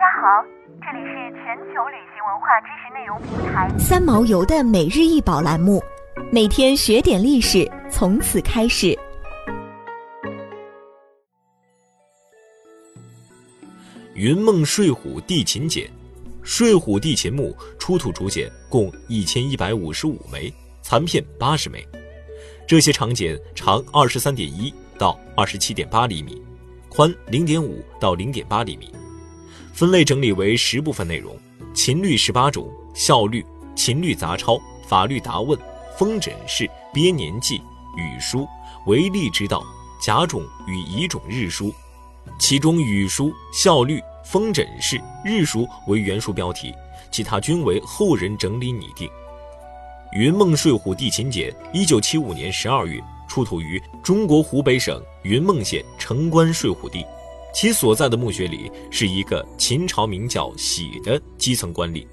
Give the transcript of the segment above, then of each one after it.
家好，这里是全球旅行文化知识内容平台三毛游的每日一宝栏目，每天学点历史，从此开始。云梦睡虎地秦简，睡虎地秦墓出土竹简共一千一百五十五枚，残片八十枚。这些长简长二十三点一到二十七点八厘米，宽零点五到零点八厘米。分类整理为十部分内容：秦律十八种、孝律、秦律杂抄、法律答问、封诊式、编年记、语书、为吏之道、甲种与乙种日书。其中语书、孝律、封诊式、日书为原书标题，其他均为后人整理拟定。云梦睡虎地秦简，一九七五年十二月出土于中国湖北省云梦县城关睡虎地。其所在的墓穴里是一个秦朝名叫喜的基层官吏。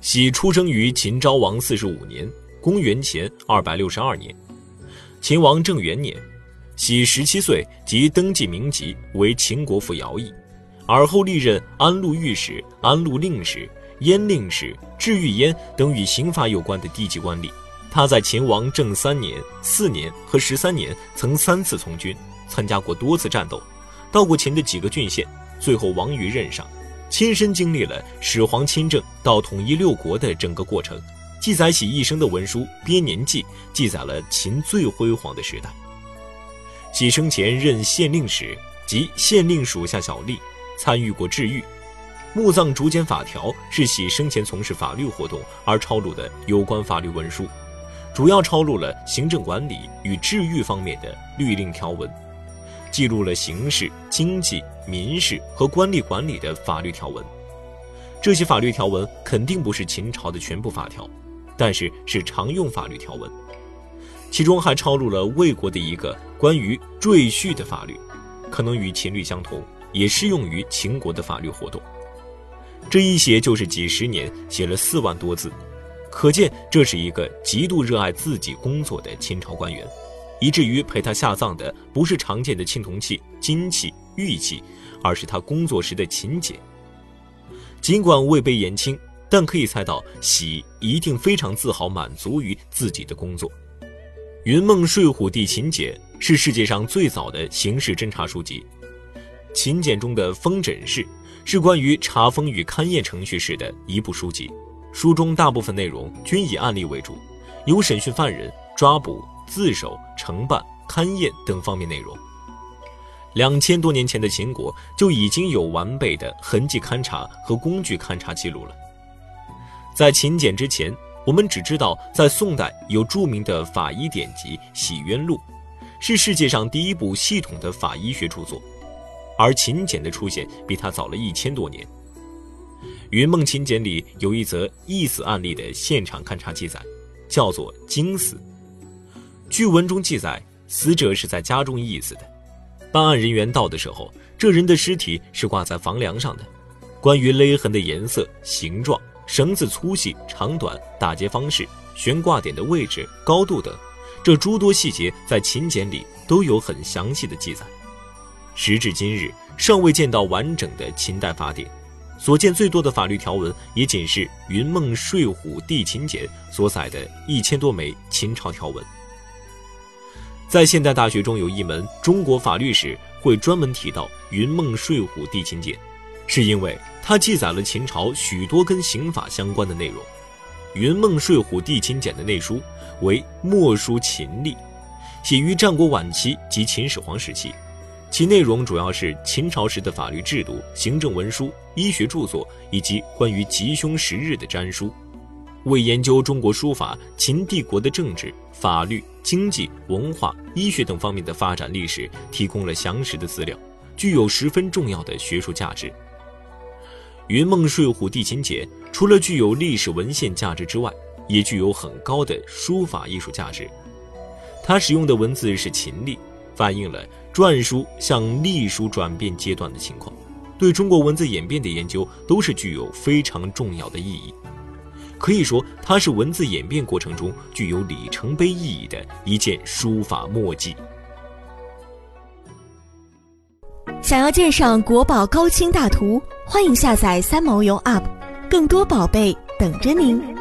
喜出生于秦昭王四十五年（公元前二百六十二年），秦王正元年，喜十七岁即登记名籍为秦国府徭役，而后历任安陆御史、安陆令史、燕令史、治御燕等与刑罚有关的低级官吏。他在秦王政三年、四年和十三年曾三次从军，参加过多次战斗。到过秦的几个郡县，最后亡于任上，亲身经历了始皇亲政到统一六国的整个过程。记载喜一生的文书《编年记》记载了秦最辉煌的时代。喜生前任县令时及县令属下小吏，参与过治狱。墓葬竹简法条是喜生前从事法律活动而抄录的有关法律文书，主要抄录了行政管理与治狱方面的律令条文。记录了刑事、经济、民事和官吏管理的法律条文。这些法律条文肯定不是秦朝的全部法条，但是是常用法律条文。其中还抄录了魏国的一个关于赘婿的法律，可能与秦律相同，也适用于秦国的法律活动。这一写就是几十年，写了四万多字，可见这是一个极度热爱自己工作的秦朝官员。以至于陪他下葬的不是常见的青铜器、金器、玉器，而是他工作时的秦简。尽管未被言清，但可以猜到喜一定非常自豪、满足于自己的工作。云梦睡虎地秦简是世界上最早的刑事侦查书籍。秦简中的封诊式是关于查封与勘验程序式的一部书籍，书中大部分内容均以案例为主，有审讯犯人、抓捕。自首、承办、勘验等方面内容。两千多年前的秦国就已经有完备的痕迹勘察和工具勘察记录了。在秦简之前，我们只知道在宋代有著名的法医典籍《洗冤录》，是世界上第一部系统的法医学著作。而秦简的出现比它早了一千多年。云梦秦简里有一则缢死案例的现场勘察记载，叫做“惊死”。据文中记载，死者是在家中缢死的。办案人员到的时候，这人的尸体是挂在房梁上的。关于勒痕的颜色、形状、绳子粗细、长短、打结方式、悬挂点的位置、高度等，这诸多细节在秦简里都有很详细的记载。时至今日，尚未见到完整的秦代法典，所见最多的法律条文也仅是云梦睡虎地秦简所载的一千多枚秦朝条文。在现代大学中有一门中国法律史，会专门提到云梦睡虎地秦简，是因为它记载了秦朝许多跟刑法相关的内容。云梦睡虎地秦简的内书为墨书秦隶，写于战国晚期及秦始皇时期，其内容主要是秦朝时的法律制度、行政文书、医学著作以及关于吉凶时日的占书。为研究中国书法、秦帝国的政治、法律、经济、文化、医学等方面的发展历史提供了详实的资料，具有十分重要的学术价值。云梦睡虎地秦简除了具有历史文献价值之外，也具有很高的书法艺术价值。它使用的文字是秦隶，反映了篆书向隶书转变阶段的情况，对中国文字演变的研究都是具有非常重要的意义。可以说，它是文字演变过程中具有里程碑意义的一件书法墨迹。想要鉴赏国宝高清大图，欢迎下载三毛游 App，更多宝贝等着您。